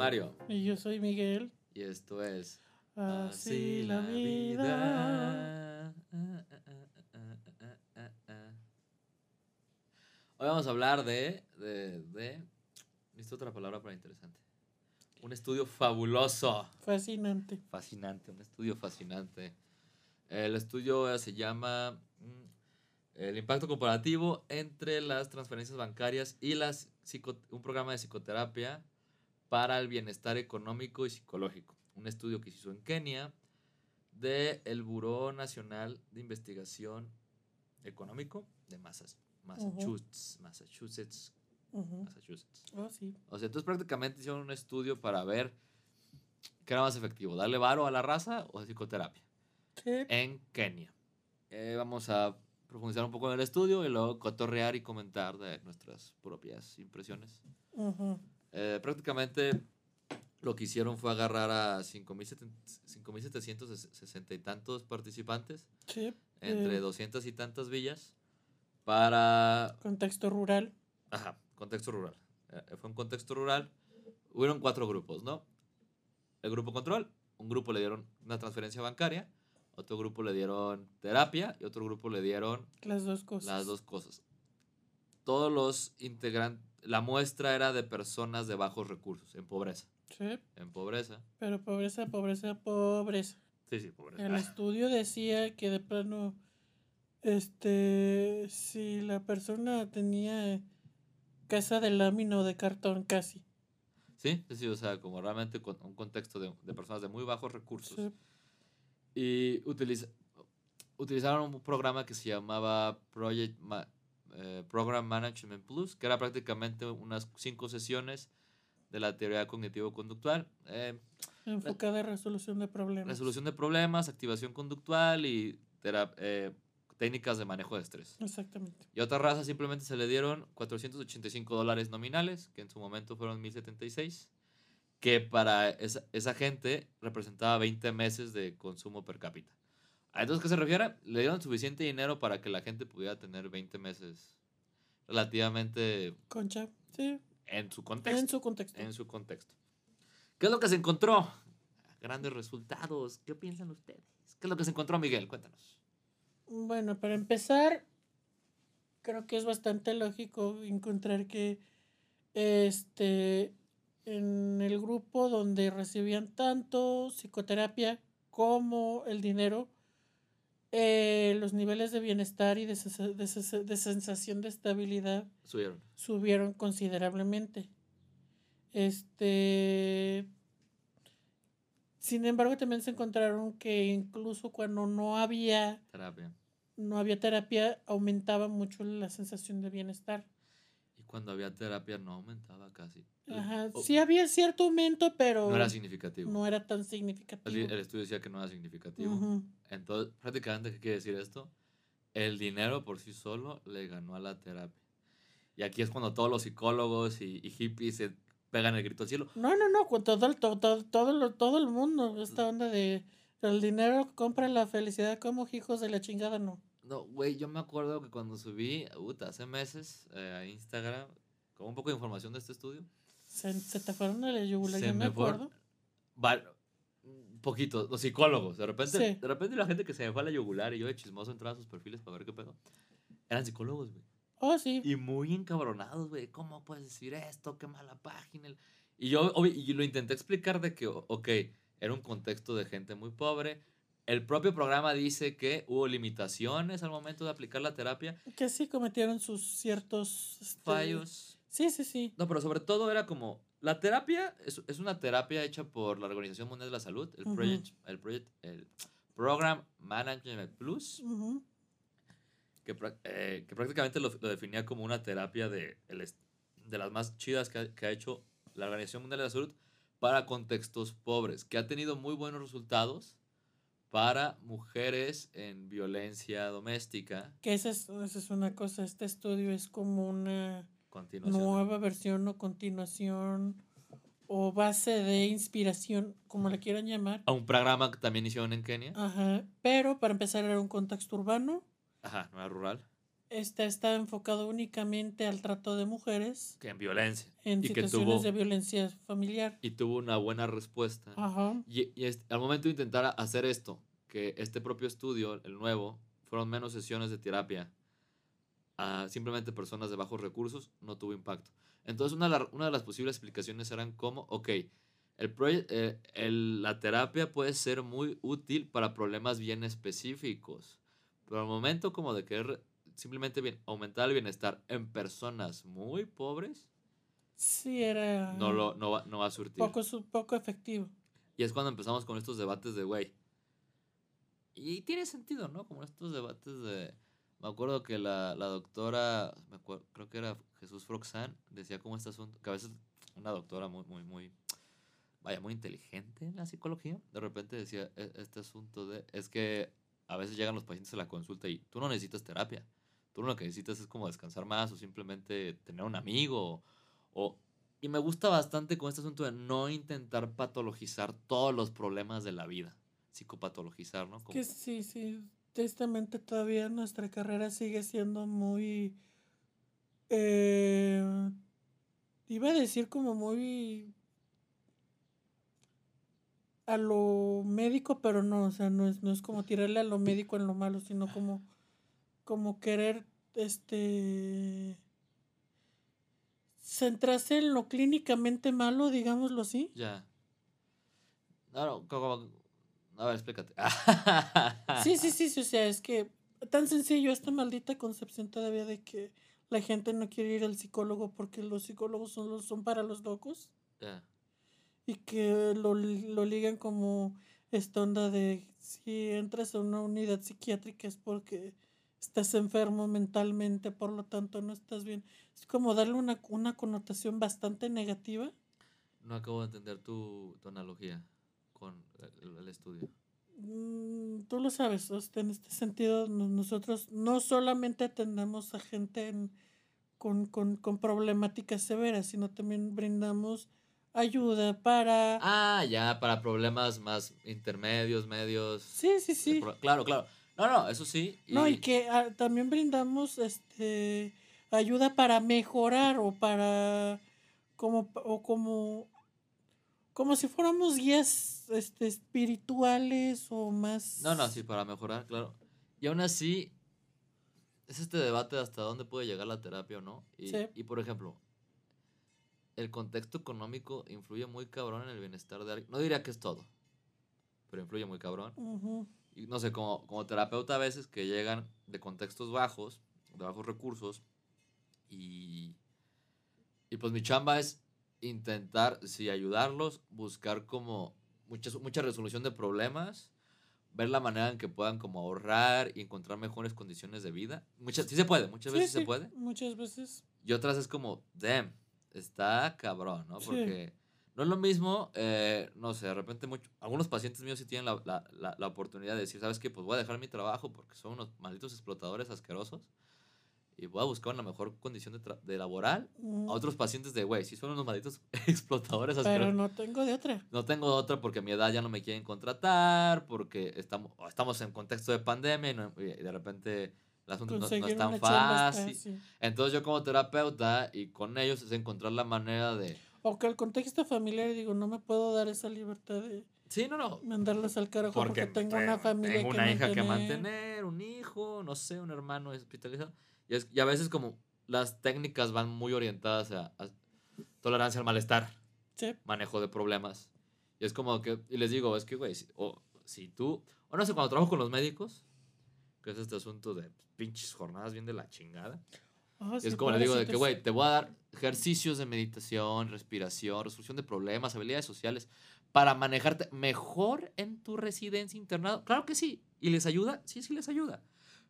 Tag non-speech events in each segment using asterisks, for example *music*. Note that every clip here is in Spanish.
Mario. Y yo soy Miguel. Y esto es. Así la vida. Hoy vamos a hablar de. de, de Necesito otra palabra para interesante. Un estudio fabuloso. Fascinante. Fascinante, un estudio fascinante. El estudio se llama mm, El impacto comparativo entre las transferencias bancarias y las un programa de psicoterapia para el bienestar económico y psicológico. Un estudio que se hizo en Kenia del el Buró Nacional de Investigación Económico de Massachusetts. Massachusetts. Massachusetts. Oh, sí. O sea, entonces prácticamente hicieron un estudio para ver qué era más efectivo, darle varo a la raza o psicoterapia Sí. en Kenia. Eh, vamos a profundizar un poco en el estudio y luego cotorrear y comentar de nuestras propias impresiones. Ujú. Eh, prácticamente lo que hicieron fue agarrar a 5.760 y tantos participantes Sí. entre Eh, 200 y tantas villas para Contexto rural. Ajá, contexto rural. Eh, fue un contexto rural. Hubieron cuatro grupos, ¿no? El grupo control, un grupo le dieron una transferencia bancaria, otro grupo le dieron terapia y otro grupo le dieron Las dos cosas. las dos cosas. Todos los integrantes, la muestra era de personas de bajos recursos, en pobreza. Sí. En pobreza. Pero pobreza, pobreza, pobreza. Sí, sí, pobreza. El estudio decía que de plano, este, si la persona tenía casa de lámina o de cartón casi. Sí, sí, o sea, como realmente con un contexto de, de personas de muy bajos recursos. Sí. Y utiliza- utilizaron un programa que se llamaba Project Ma- eh, Program Management Plus, que era prácticamente unas cinco sesiones de la teoría cognitivo-conductual. eh, Enfocada en resolución de problemas. resolución de problemas, activación conductual y eh, técnicas de manejo de estrés. Exactamente. Y a otra raza simplemente se le dieron 485 dólares nominales, que en su momento fueron 1076, que para esa, esa gente representaba 20 meses de consumo per cápita. ¿A entonces qué se refiere? Le dieron suficiente dinero para que la gente pudiera tener 20 meses relativamente Concha. Sí. en su contexto. En su contexto. En su contexto. ¿Qué es lo que se encontró? Grandes resultados. ¿Qué piensan ustedes? ¿Qué es lo que se encontró, Miguel? Cuéntanos. Bueno, para empezar, creo que es bastante lógico encontrar que este en el grupo donde recibían tanto psicoterapia como el dinero, eh, los niveles de bienestar y de, de sensación de estabilidad Subieron. subieron considerablemente. Este. Sin embargo, también se encontraron que incluso cuando no había, Terapia. no había terapia, aumentaba mucho la sensación de bienestar. Cuando había terapia no aumentaba casi. Ajá. Sí había cierto aumento, pero no era significativo. no era tan significativo. el estudio decía que no era significativo. Entonces, prácticamente, ¿qué quiere decir esto? El dinero por sí solo le ganó a la terapia. Y aquí es cuando todos los psicólogos y, y hippies se pegan el grito al cielo. No, no, no, con todo el, to- to- todo, lo- todo el mundo, esta onda de el dinero compra la felicidad como hijos de la chingada, no. No, güey, yo me acuerdo que cuando subí, puta, hace meses eh, a Instagram, con un poco de información de este estudio, Se, se te fueron a la yugular, yo me acuerdo. va- un poquito, los psicólogos, de repente, Sí. de repente la gente que se me fue a la yugular y yo de chismoso entraba a sus perfiles para ver qué pedo, eran psicólogos, güey. Oh, sí. Y muy encabronados, güey. ¿Cómo puedes decir esto? Qué mala página. Y yo y lo intenté explicar de que, ok, era un contexto de gente muy pobre. El propio programa dice que hubo limitaciones al momento de aplicar la terapia, Que sí cometieron sus ciertos este, fallos. Sí, sí, sí. No, pero sobre todo era como, la terapia es, es una terapia hecha por la Organización Mundial de la Salud, el, Ujú. project, el, project, el Program Management Plus, que, eh, que prácticamente lo, lo definía como una terapia de, el de las más chidas que ha, que ha hecho la Organización Mundial de la Salud para contextos pobres, que ha tenido muy buenos resultados para mujeres en violencia doméstica. Que esa es, esa es una cosa. Este estudio es como una nueva versión o continuación o base de inspiración, como la quieran llamar. A un programa que también hicieron en Kenia. Ajá. Pero para empezar era un contexto urbano. Ajá, no era rural. Este está enfocado únicamente al trato de mujeres. Que en violencia. En y situaciones tuvo, de violencia familiar. Y tuvo una buena respuesta. Ajá. Y, y al momento de intentar hacer esto, que este propio estudio, el nuevo, fueron menos sesiones de terapia a simplemente personas de bajos recursos, no tuvo impacto. Entonces, una de, la, una de las posibles explicaciones eran como, ok, el, eh, el, la terapia puede ser muy útil para problemas bien específicos, pero al momento como de querer simplemente bien, aumentar el bienestar en personas muy pobres, sí era no, lo, no, va, no va a surtir. Poco, poco efectivo. Y es cuando empezamos con estos debates de, güey, y tiene sentido, ¿no? Como estos debates de... Me acuerdo que la, la doctora, me acuerdo, creo que era Jesús Froxán, decía como este asunto, que a veces una doctora muy, muy, muy, vaya, muy inteligente en la psicología, de repente decía e, este asunto de, es que a veces llegan los pacientes a la consulta y tú no necesitas terapia, tú lo que necesitas es como descansar más o simplemente tener un amigo o... Y me gusta bastante con este asunto de no intentar patologizar todos los problemas de la vida psicopatologizar, ¿no? Que sí, sí. Tristemente todavía nuestra carrera sigue siendo muy... Eh, iba a decir como muy a lo médico, pero no, o sea, no es, no es como tirarle a lo médico en lo malo, sino como, como querer, este, centrarse en lo clínicamente malo, digámoslo así. Ya. No, como, a ver, explícate. sí, sí, *laughs* sí, sí, o sea, es que tan sencillo esta maldita concepción todavía de que la gente no quiere ir al psicólogo porque los psicólogos son, son para los locos. Y que lo, lo ligan como esta onda de si entras a una unidad psiquiátrica es porque estás enfermo mentalmente, por lo tanto no estás bien. Es como darle una, una connotación bastante negativa. No acabo de entender tu, tu analogía con el, estudio? Mm, tú lo sabes, en este sentido nosotros no solamente atendemos a gente con, con, con problemáticas severas, sino también brindamos ayuda para... Ah, ya, para problemas más intermedios, medios. Sí, sí, sí. Claro, claro. No, no, eso sí. No, y que ah, también brindamos este ayuda para mejorar o para como o como como si fuéramos guías este, espirituales o más... No, no, sí, para mejorar, claro. Y aún así, es este debate de hasta dónde puede llegar la terapia o no. Y, y por ejemplo, el contexto económico influye muy cabrón en el bienestar de alguien. No diría que es todo, pero influye muy cabrón. Y no sé, como, como terapeuta a veces que llegan de contextos bajos, de bajos recursos, y, y pues mi chamba es intentar, sí, ayudarlos, buscar como mucha, mucha resolución de problemas, ver la manera en que puedan como ahorrar y encontrar mejores condiciones de vida. Muchas, sí se puede, muchas veces se puede. Muchas veces. Y otras es como, damn, está cabrón, ¿no? Porque no es lo mismo, eh, no sé, de repente mucho, algunos pacientes míos sí tienen la, la, la, la oportunidad de decir, ¿sabes qué? Pues voy a dejar mi trabajo porque son unos malditos explotadores asquerosos y voy a buscar una mejor condición de, de laboral a mm. otros pacientes de, güey, si son unos malditos *laughs* explotadores. Pero no tengo de otra. No tengo de otra porque a mi edad ya no me quieren contratar, porque estamos, estamos en contexto de pandemia y, de repente el asunto no, es tan fácil. Entonces yo como terapeuta y con ellos es encontrar la manera de... O que el contexto familiar, digo, no me puedo dar esa libertad de... Sí, no, no. Mandarlos al carajo porque, tengo una familia tengo una hija que mantener, un hijo, no sé, un hermano hospitalizado. Y, es, y a veces como las técnicas van muy orientadas a, tolerancia al malestar, manejo de problemas. Y es como que, y les digo, es que, güey, si, o si tú, o no sé, cuando trabajo con los médicos, que es este asunto de pinches jornadas bien de la chingada. Ah, es como le digo, de que, güey, te voy a dar ejercicios de meditación, respiración, resolución de problemas, habilidades sociales, para manejarte mejor en tu residencia internado. Claro que sí. ¿Y les ayuda? Sí, sí les ayuda.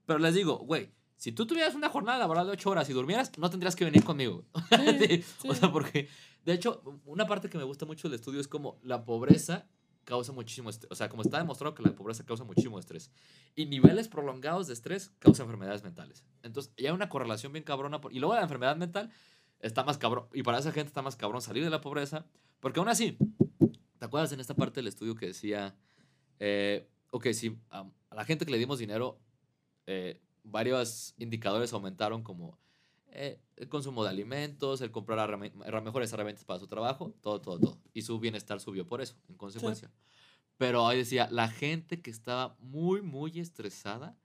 Pero les digo, güey, si tú tuvieras una jornada laboral de 8 horas y durmieras, no tendrías que venir conmigo. *laughs* O sea, porque, de hecho, una parte que me gusta mucho del estudio es como la pobreza causa muchísimo estrés. O sea, como está demostrado que la pobreza causa muchísimo estrés. Y niveles prolongados de estrés causan enfermedades mentales. Entonces, ya hay una correlación bien cabrona. y luego la enfermedad mental está más cabrón. Y para esa gente está más cabrón salir de la pobreza. Porque aún así, ¿te acuerdas en esta parte del estudio que decía, eh, ok, si a la gente que le dimos dinero, eh, varios indicadores aumentaron como eh, el consumo de alimentos, el comprar herrami- herra- mejores herramientas para su trabajo, todo, todo, todo. Y su bienestar subió por eso, en consecuencia. Pero ahí decía, la gente que estaba muy, muy estresada,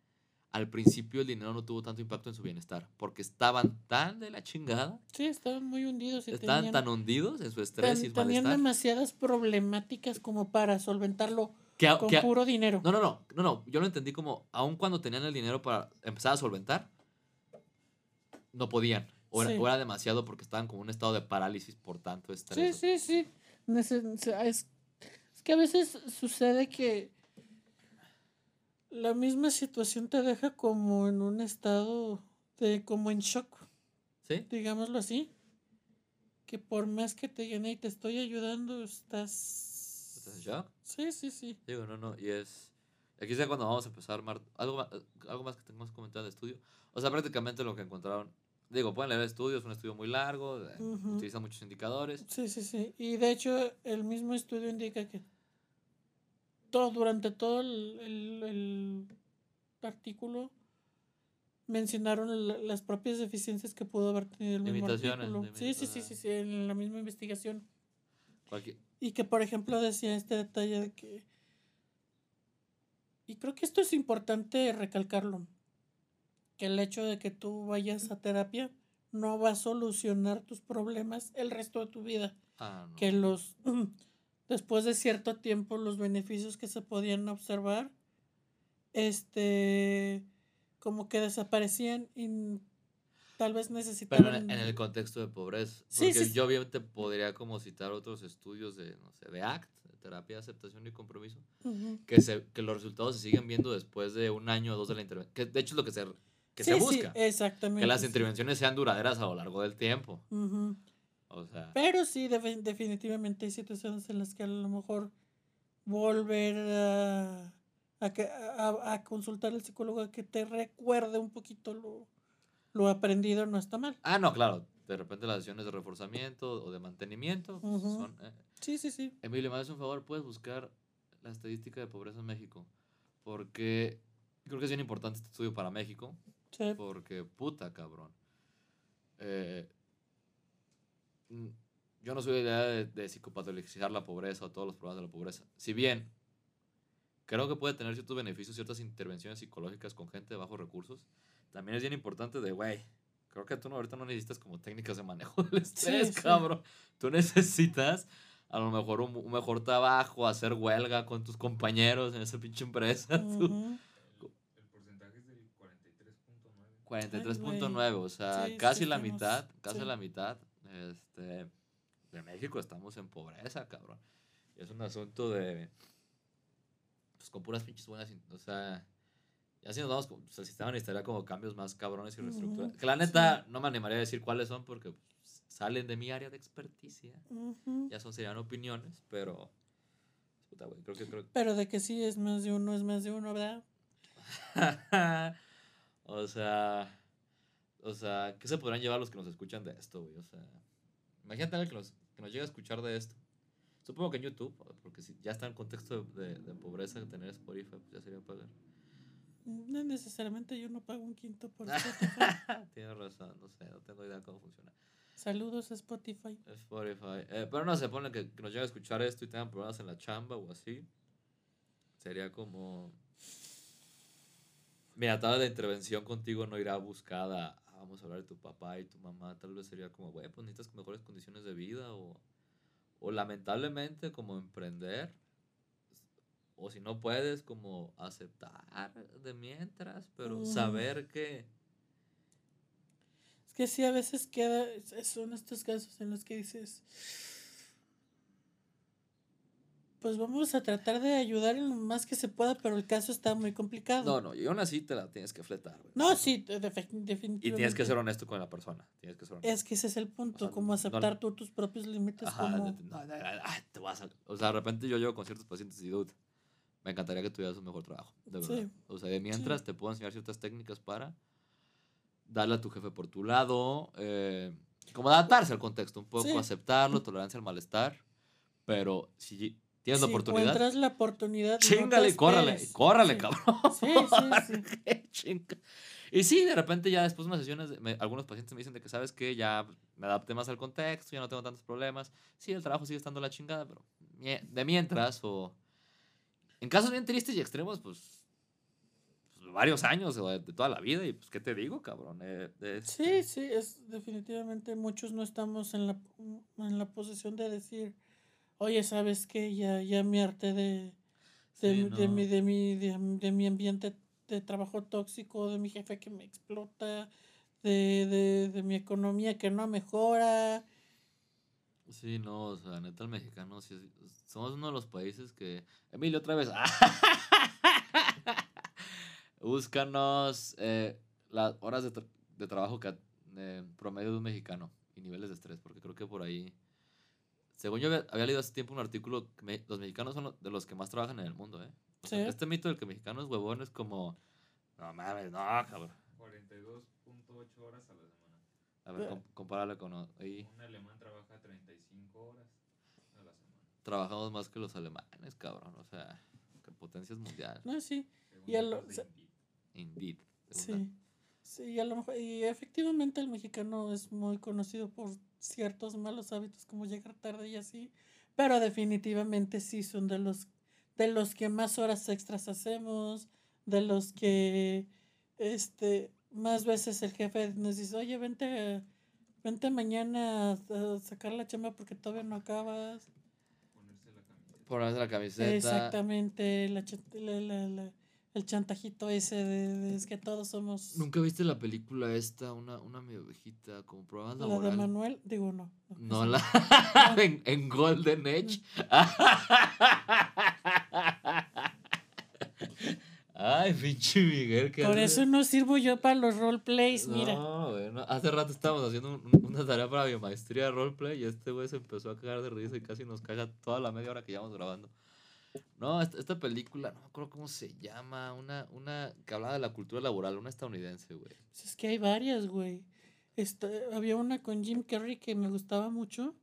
al principio el dinero no tuvo tanto impacto en su bienestar, porque estaban tan de la chingada, Sí, estaban muy hundidos y estaban tenían, tan hundidos en su estrés ten- y su tenían malestar. demasiadas problemáticas como para solventarlo Que, con que puro dinero. No, no, no, no, no, yo lo entendí como, aun cuando tenían el dinero para empezar a solventar, no podían. O era, Sí. o era demasiado porque estaban como en un estado de parálisis por tanto Sí, estrés. sí, sí. Nece- Es, es que a veces sucede que la misma situación te deja como en un estado de como en shock, ¿Sí? digámoslo así. Que por más que te llene y te estoy ayudando, estás... ¿Estás en shock? Sí, sí, sí. Digo, no, no, y es... Aquí es cuando vamos a empezar a armar... Algo más, algo más que tengamos que comentar del estudio. O sea, prácticamente lo que encontraron... Digo, pueden leer el estudio, es un estudio muy largo, Ujú. utilizan muchos indicadores. Sí, sí, sí. Y de hecho, el mismo estudio indica que todo, durante todo el, el- el artículo mencionaron la- las propias deficiencias que pudo haber tenido el mismo artículo. Sí, sí, sí, sí, sí, en la misma investigación. Cualquier- Y que, por ejemplo, decía este detalle de que... Y creo que esto es importante recalcarlo. Que el hecho de que tú vayas a terapia no va a solucionar tus problemas el resto de tu vida Ah, no. que los *clears throat* después de cierto tiempo los beneficios que se podían observar este como que desaparecían y tal vez Pero necesitaban en, en el contexto de pobreza. Sí, Porque sí, yo obviamente podría como citar otros estudios de, no sé, de ACT, de terapia de aceptación y compromiso, que, se, que los resultados se siguen viendo después de un año o dos de la intervención. Que de hecho es lo que se, que Sí, se sí, busca. exactamente que las sí. intervenciones sean duraderas a lo largo del tiempo. Ujú. O sea, pero sí defi- definitivamente hay situaciones en las que a lo mejor volver a a, que- a- a consultar al psicólogo a que te recuerde un poquito lo, lo aprendido no está mal ah, no, claro. De repente las sesiones de reforzamiento o de mantenimiento son... eh, sí sí sí Emilio, me haces un favor, puedes buscar la estadística de pobreza en México. Porque creo que es bien importante este estudio para México. Sí. Porque, puta cabrón. Eh, yo no soy de la idea de, de psicopatologizar la pobreza o todos los problemas de la pobreza. Si bien creo que puede tener ciertos beneficios, ciertas intervenciones psicológicas con gente de bajos recursos, también es bien importante de, güey, creo que tú no, ahorita no necesitas como técnicas de manejo *laughs* del estrés, sí. cabrón. Tú necesitas a lo mejor un, un mejor trabajo, hacer huelga con tus compañeros en esa pinche empresa. *laughs* tú. Porcentaje es del 43.9. 43.9, o sea, Sí, sí casi la mitad, casi sí. la mitad este, de México estamos en pobreza, cabrón. Es un asunto de, pues con puras pinches buenas, o sea, ya si nos vamos, pues, el sistema necesitaría como cambios más cabrones y reestructuras. Que la neta, no me animaría a decir cuáles son porque salen de mi área de experticia. Ya son, serían opiniones, pero, puta, creo que, creo Pero de que sí es más de uno, es más de uno, ¿verdad? *laughs* o sea, o sea, ¿qué se podrán llevar los que nos escuchan de esto, güey? O sea, imagínate alguien que nos, que nos llegue a escuchar de esto. Supongo que en YouTube, porque si ya está en contexto de, de, de pobreza, tener Spotify, pues ya sería pagar. No necesariamente yo no pago un quinto por *laughs* Spotify. Tienes razón, no sé, no tengo idea cómo funciona. Saludos a Spotify. Spotify. Eh, pero no se pone que, que nos llegue a escuchar esto y tengan problemas en la chamba o así. Sería como. Mira, tal vez la intervención contigo no irá buscada. a, vamos a hablar de tu papá y tu mamá. Tal vez sería como, güey, pues necesitas mejores condiciones de vida o, o lamentablemente como emprender. O si no puedes, como aceptar de mientras, pero saber que. Es que sí, a veces queda, son estos casos en los que dices, pues vamos a tratar de ayudar en lo más que se pueda, pero el caso está muy complicado. No, no, y aún así te la tienes que fletar. güey. No, sí, definitivamente. Y tienes que ser honesto con la persona. Tienes que ser honesto. Es que ese es el punto, O sea, como no- aceptar tú tus propios límites Ajá, como... no, no, no, te vas a- O sea, de repente yo llego con ciertos pacientes y dude, me encantaría que tuvieras un mejor trabajo, de Sí. verdad. O sea, de mientras te puedo enseñar ciertas técnicas para darle a tu jefe por tu lado, eh, como adaptarse al contexto, un poco Sí. aceptarlo, tolerancia al malestar, pero si tienes la si oportunidad, encuentras la oportunidad... no chingale, córrale, córrale, Sí. cabrón. Sí, sí, *laughs* sí. Y sí, de repente ya después de unas sesiones, me- algunos pacientes me dicen de que, ¿sabes que Ya me adapté más al contexto, ya no tengo tantos problemas. Sí, el trabajo sigue estando la chingada, pero de mientras o... En casos bien tristes y extremos, pues... pues, varios años de, toda la vida y pues, ¿qué te digo, cabrón? Eh, Sí, sí, es definitivamente muchos no estamos en la, en la posición de decir, oye, ¿sabes qué? Ya, ya me harté de, de, Sí, mi- de, mi, de, mi, de, de mi ambiente de trabajo tóxico, de mi jefe que me explota, de, de, de mi economía que no mejora. Sí, no, o sea, neta, el mexicano, sí somos uno de los países que... Emilio, otra vez. *laughs* Búscanos eh, las horas de, tra- de trabajo que, eh, promedio de un mexicano y niveles de estrés, porque creo que por ahí... Según yo había, había leído hace tiempo un artículo, que me- los mexicanos son de los que más trabajan en el mundo, ¿eh? O sea, Sí. Este mito del que mexicano es huevón es como... No mames, no, cabrón. 42.8 horas a la semana. A ver, com- compáralo con... ahí. Un alemán trabaja 35 horas a la semana. Trabajamos más que los alemanes, cabrón. O sea, que potencias mundial. No, sí, según Y a lo- Indeed. Indeed. sí. Sí, y a lo mejor, y efectivamente el mexicano es muy conocido por ciertos malos hábitos como llegar tarde y así, pero definitivamente sí son de los de los que más horas extras hacemos, de los que este más veces el jefe nos dice, "Oye, vente vente mañana a, sacar la chamba porque todavía no acabas." Ponerse la camiseta. Ponerse la camiseta. Exactamente, la, la- la- la- el chantajito ese de, de es que todos somos ¿Nunca viste la película esta? Una, una medio viejita, como programas la de laboral. Manuel, digo no. No, la *laughs* en, en Golden Age. *laughs* Ay, pinche Miguel. ¿qué Por eso no sirvo yo para los roleplays, mira. No, güey, no. Hace rato estábamos haciendo un- una tarea para biomaestría de roleplay y este güey se empezó a cagar de risa y casi nos caga toda la media hora que llevamos grabando. No, esta, esta película, no me acuerdo cómo se llama, una, una que hablaba de la cultura laboral, una estadounidense, güey. Pues es que hay varias, güey. Esta- había una con Jim Carrey que me gustaba mucho,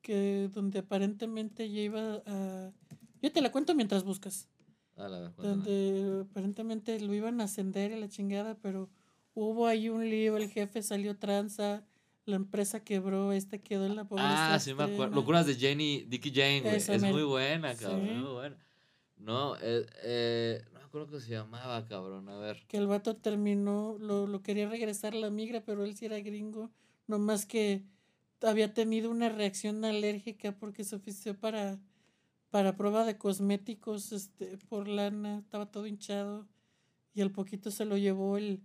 que donde aparentemente ya iba a... Yo te la cuento mientras buscas. A la ver, cuéntame. donde aparentemente lo iban a ascender y la chingada, pero hubo ahí un lío, el jefe salió tranza, la empresa quebró, este quedó en la pobreza. Ah, sí me acuerdo. Locuras de Jenny, Dickie Jane, güey. Es muy buena, cabrón. Sí. Muy buena. No, eh, eh, no me acuerdo cómo se llamaba, cabrón. A ver. Que el vato terminó, lo, lo quería regresar a la migra, pero él sí era gringo, nomás que había tenido una reacción alérgica porque se ofició para, para prueba de cosméticos este, por lana, estaba todo hinchado y al poquito se lo llevó el,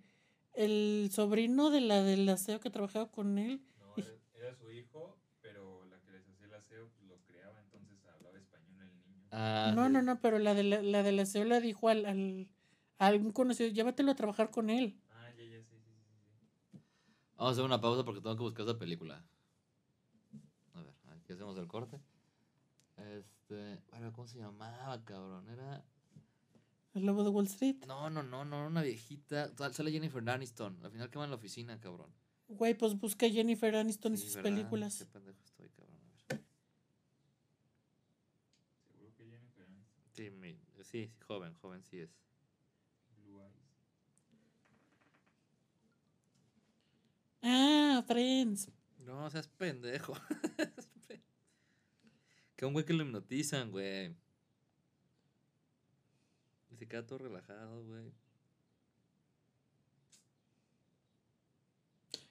el sobrino de la del aseo que trabajaba con él. No, era, era su hijo, pero la que les hacía el aseo pues, lo criaba, entonces hablaba español el niño. Ah, no, sí. no, no, pero la de la, la del aseo le dijo al, al a algún conocido, llévatelo a trabajar con él. Ah, ya, ya, sí, sí, sí. sí. Vamos a hacer una pausa porque tengo que buscar esa película. A ver, aquí hacemos el corte. Este. Bueno, ¿cómo se llamaba, cabrón? Era. El lobo de Wall Street. No, no, no, no, una viejita. Sal- Sale Jennifer Aniston. Al final quema en la oficina, cabrón. Güey, pues busca Jennifer Aniston y Sí, sus ¿verdad? películas. Qué pendejo estoy, cabrón. A ver. Seguro que Jennifer Aniston, Sí, mi- sí, sí, joven, joven sí es. Blue Eyes. Ah, Friends. No, seas pendejo. *laughs* que un güey que lo hipnotizan, güey. Se queda todo relajado, güey.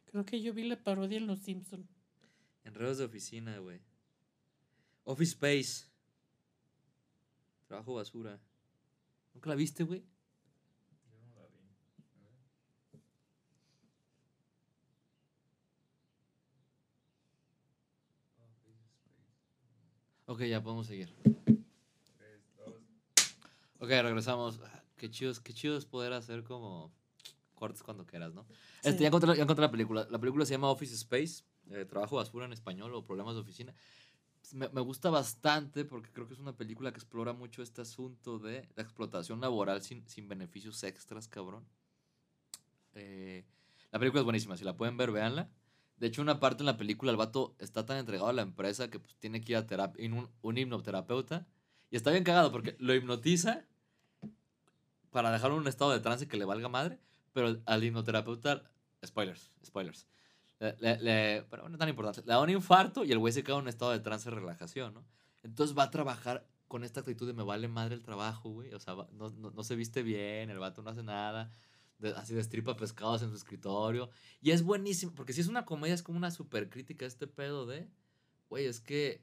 Creo que yo vi la parodia en Los Simpson. Enredos de oficina, güey. Office Space. Trabajo basura. ¿Nunca la viste, güey? Yo no la vi. A ver. Office Space. Ok, ya podemos seguir. Ok, regresamos. Qué chido, qué chido es poder hacer como cortes cuando quieras, ¿no? Este, ya, encontré, ya encontré la película. La película se llama Office Space, eh, Trabajo Basura en español o Problemas de Oficina. Me, me gusta bastante porque creo que es una película que explora mucho este asunto de la explotación laboral sin, sin beneficios extras, cabrón. Eh, la película es buenísima, si la pueden ver, véanla. De hecho, una parte en la película el vato está tan entregado a la empresa que pues, tiene que ir a terapia, un, un hipnoterapeuta. Está bien cagado porque lo hipnotiza para dejarlo en un estado de trance que le valga madre. pero al hipnoterapeuta, spoilers, spoilers, le, pero no tan importante, le da un infarto y el güey se queda en un estado de trance de relajación, ¿no? Entonces va a trabajar con esta actitud de me vale madre el trabajo, güey. O sea, no, no, se viste bien, el vato no hace nada. de- así destripa pescados en su escritorio. Y es buenísimo, porque si es una comedia, es como una super crítica este pedo de, güey, es que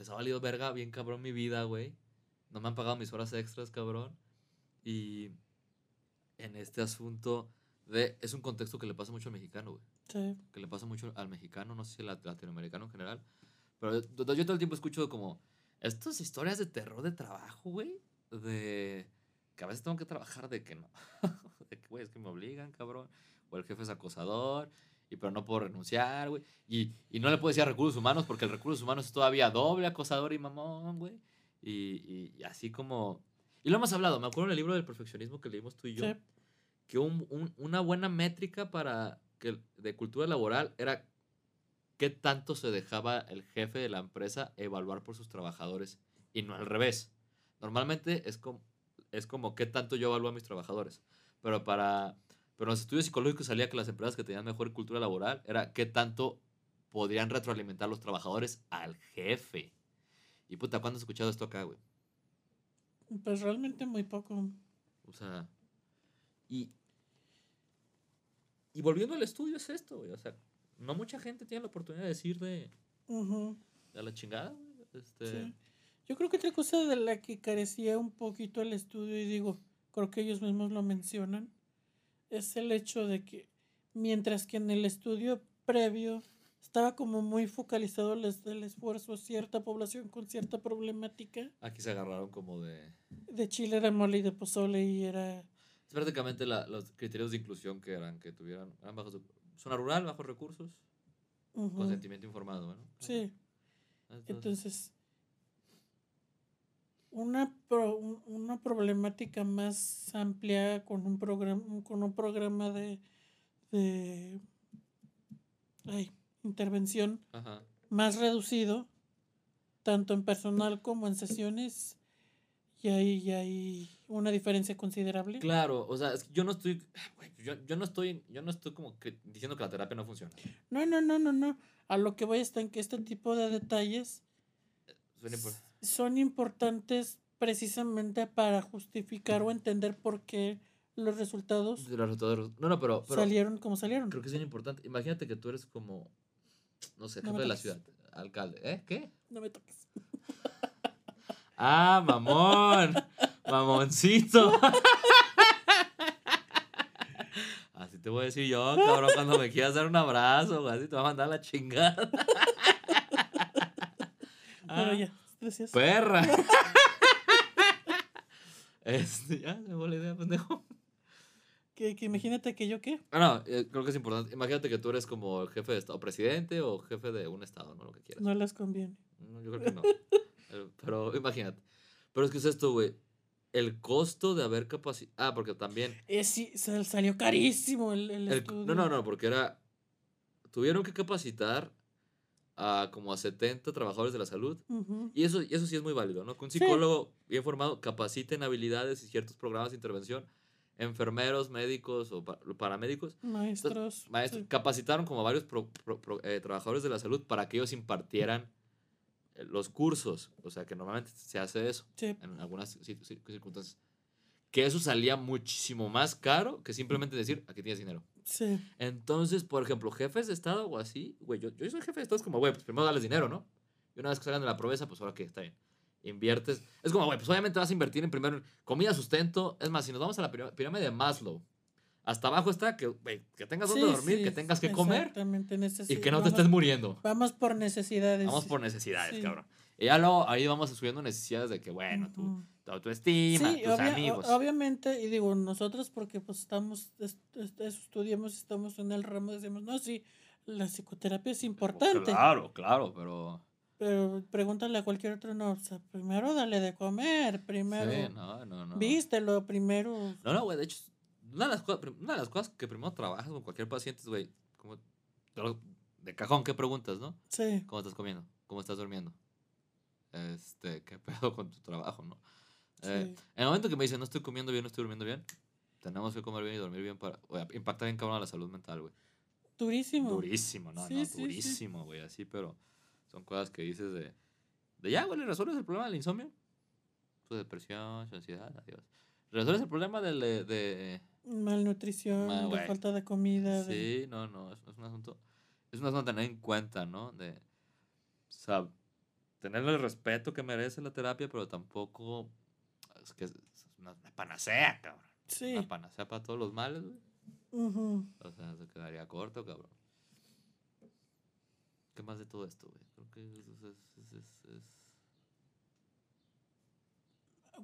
les ha valido verga bien cabrón mi vida, güey. No me han pagado mis horas extras, cabrón. Y en este asunto de, es un contexto que le pasa mucho al mexicano, güey Sí. que le pasa mucho al mexicano, no sé si al lat- latinoamericano en general, pero yo, yo todo el tiempo escucho como estas historias de terror de trabajo, güey, de que a veces tengo que trabajar de que no, *laughs* de que, güey, es que me obligan, cabrón, o el jefe es acosador, y pero no puedo renunciar, güey, y, y no le puedo decir a recursos humanos porque el recursos humanos es todavía doble acosador y mamón, güey, y, y- y así como... Y lo hemos hablado, me acuerdo en el libro del perfeccionismo que leímos tú y yo, Sí. que un- un- una buena métrica para que de cultura laboral era qué tanto se dejaba el jefe de la empresa evaluar por sus trabajadores y no al revés. Normalmente es como, es como qué tanto yo evalúo a mis trabajadores. Pero para pero en los estudios psicológicos salía que las empresas que tenían mejor cultura laboral era qué tanto podrían retroalimentar los trabajadores al jefe. Y puta, ¿cuándo has escuchado esto acá, güey? Pues realmente muy poco. O sea, y, y volviendo al estudio es esto, güey. O sea, no mucha gente tiene la oportunidad de decir de, Ujú, de la chingada, güey. Este, sí. Yo creo que otra cosa de la que carecía un poquito el estudio, y digo, creo que ellos mismos lo mencionan, es el hecho de que mientras que en el estudio previo estaba como muy focalizado el, es- el esfuerzo a cierta población con cierta problemática, Aquí se agarraron como de... de Chile era mole y de pozole y era... Es prácticamente la- los criterios de inclusión que eran, que tuvieran eran bajos, zona rural, bajos recursos, consentimiento informado, ¿no? Sí, Entonces, entonces una, pro- un- una problemática más amplia con un programa con un programa de, de ay, intervención ajá. más reducido tanto en personal como en sesiones y ahí ya hay una diferencia considerable Claro, o sea, es que yo no estoy, *sighs* yo, yo no estoy, yo no estoy como que diciendo que la terapia no funciona. no no no no no a lo que voy está en que este tipo de detalles Son importantes precisamente para justificar o entender por qué los resultados de los resultados- No, no, pero, pero salieron como salieron. creo que es bien importante. Imagínate que tú eres como, no sé, jefe de la ciudad, alcalde. ¿Eh? ¿Qué? No me toques. Ah, mamón. Mamoncito. Así te voy a decir yo, cabrón, cuando me quieras dar un abrazo, así te va a mandar la chingada. Pero Ah, ya, gracias. Perra. *laughs* *laughs* Este, ya, me la idea, pendejo. Que, que imagínate que yo qué. Ah, no, eh, creo que es importante. Imagínate que tú eres como el jefe de Estado, presidente o jefe de un Estado, ¿no? Lo que quieras. No les conviene. No, yo creo que no. *laughs* Eh, Pero imagínate. Pero es que es esto, güey. El costo de haber capacitado. Ah, porque también. Eh, sí, sal- salió carísimo el, el el- no, no, no, porque era. Tuvieron que capacitar a como a 70 trabajadores de la salud. Y eso, eso sí es muy válido, ¿no? Que un Sí. psicólogo bien formado capacite en habilidades y ciertos programas de intervención. Enfermeros, médicos o pa- paramédicos. Maestros. Maestros, sí. capacitaron como a varios pro- pro- pro- eh, trabajadores de la salud para que ellos impartieran eh, los cursos. O sea, que normalmente se hace eso Sí. en algunas ci- ci- circunstancias. Que eso salía muchísimo más caro que simplemente decir, aquí tienes dinero. Sí. Entonces, por ejemplo, jefes de Estado o así, güey, yo, yo soy jefe de Estado, es como, güey, pues primero dales dinero, ¿no? Y una vez que salgan de la proveza, pues ahora que está bien. Inviertes. Es como, güey, pues obviamente vas a invertir en primero en comida, sustento. Es más, si nos vamos a la pirámide de Maslow, hasta abajo está que, que tengas donde Sí, dormir, sí, que tengas que comer Exactamente, y que no te estés muriendo. Vamos por necesidades. Vamos por necesidades, Sí. cabrón. Y ya luego ahí vamos subiendo necesidades de que, bueno, tu, tu autoestima, Sí, tus obvia- amigos. obviamente, y digo, nosotros porque pues estamos, es- es- estudiamos, estamos en el ramo, decimos, no, sí, la psicoterapia es importante, Claro, claro, pero... pero pregúntale a cualquier otro, no, o sea, primero dale de comer, primero Sí, no, no, no. vístelo, primero, No, no, güey, de hecho, una de, las cosas, una de las cosas que primero trabajas con cualquier paciente es, güey, como de cajón, ¿qué preguntas, no? sí, ¿Cómo estás comiendo? ¿Cómo estás durmiendo? Este, ¿qué *laughs* pedo con tu trabajo, no? Eh, sí, en el momento que me dicen, no estoy comiendo bien, no estoy durmiendo bien, tenemos que comer bien y dormir bien para... Güey, impacta bien cabrón a la salud mental, güey. Durísimo. Durísimo, no, Sí, no, sí, durísimo, güey, así, pero son cosas que dices de... De ya, güey, resuelves el problema del insomnio. Su depresión, su ansiedad, adiós. Resuelves el problema del de... de- Malnutrición, Ma- de falta de comida. de- Sí, no, no, es, es un asunto... Es un asunto a tener en cuenta, ¿no? De... O sea, tenerle el respeto que merece la terapia, pero tampoco... Es que es una, una panacea, cabrón. Sí. Una panacea para todos los males, güey. Ujú. O sea, se quedaría corto, cabrón. ¿Qué más de todo esto, güey? Creo que es... es-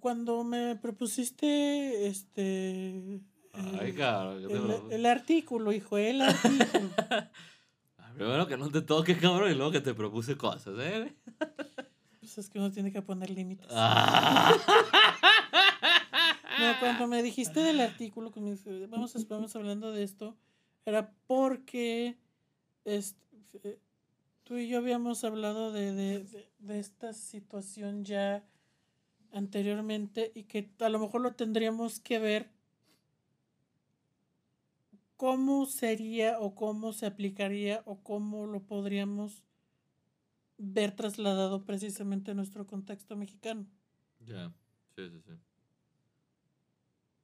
Cuando me propusiste este. Ay, el- cabrón. ¿qué te el, el artículo, hijo, el artículo. *laughs* Primero que no te toque, cabrón, y luego que te propuse cosas, ¿eh? pues es que uno tiene que poner límites. Ah. No, cuando me dijiste del artículo, que me dice, vamos, vamos hablando de esto, era porque este, eh, tú y yo habíamos hablado de, de, de- de esta situación ya anteriormente y que a lo mejor lo tendríamos que ver cómo sería o cómo se aplicaría o cómo lo podríamos ver trasladado precisamente a nuestro contexto mexicano. Ya, sí, sí, sí.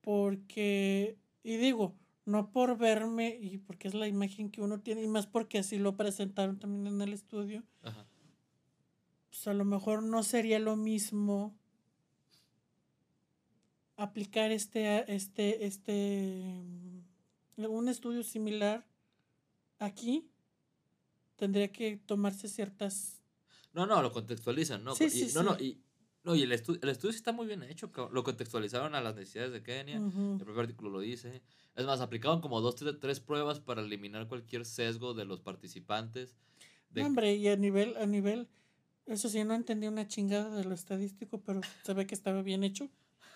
porque, y digo, no por verme y porque es la imagen que uno tiene, y más porque así lo presentaron también en el estudio, Ajá. pues a lo mejor no sería lo mismo aplicar este, este, este, un estudio similar aquí, tendría que tomarse ciertas... No, no, lo contextualizan, ¿no? Sí, Y- sí, no, no, y, no, y el, estu- el estudio sí está muy bien hecho. Lo contextualizaron a las necesidades de Kenia. El primer artículo lo dice. Es más, aplicaron como dos, tres, tres pruebas para eliminar cualquier sesgo de los participantes. De, No, hombre, y a nivel, a nivel, eso sí, no entendí una chingada de lo estadístico, pero se ve que estaba bien hecho.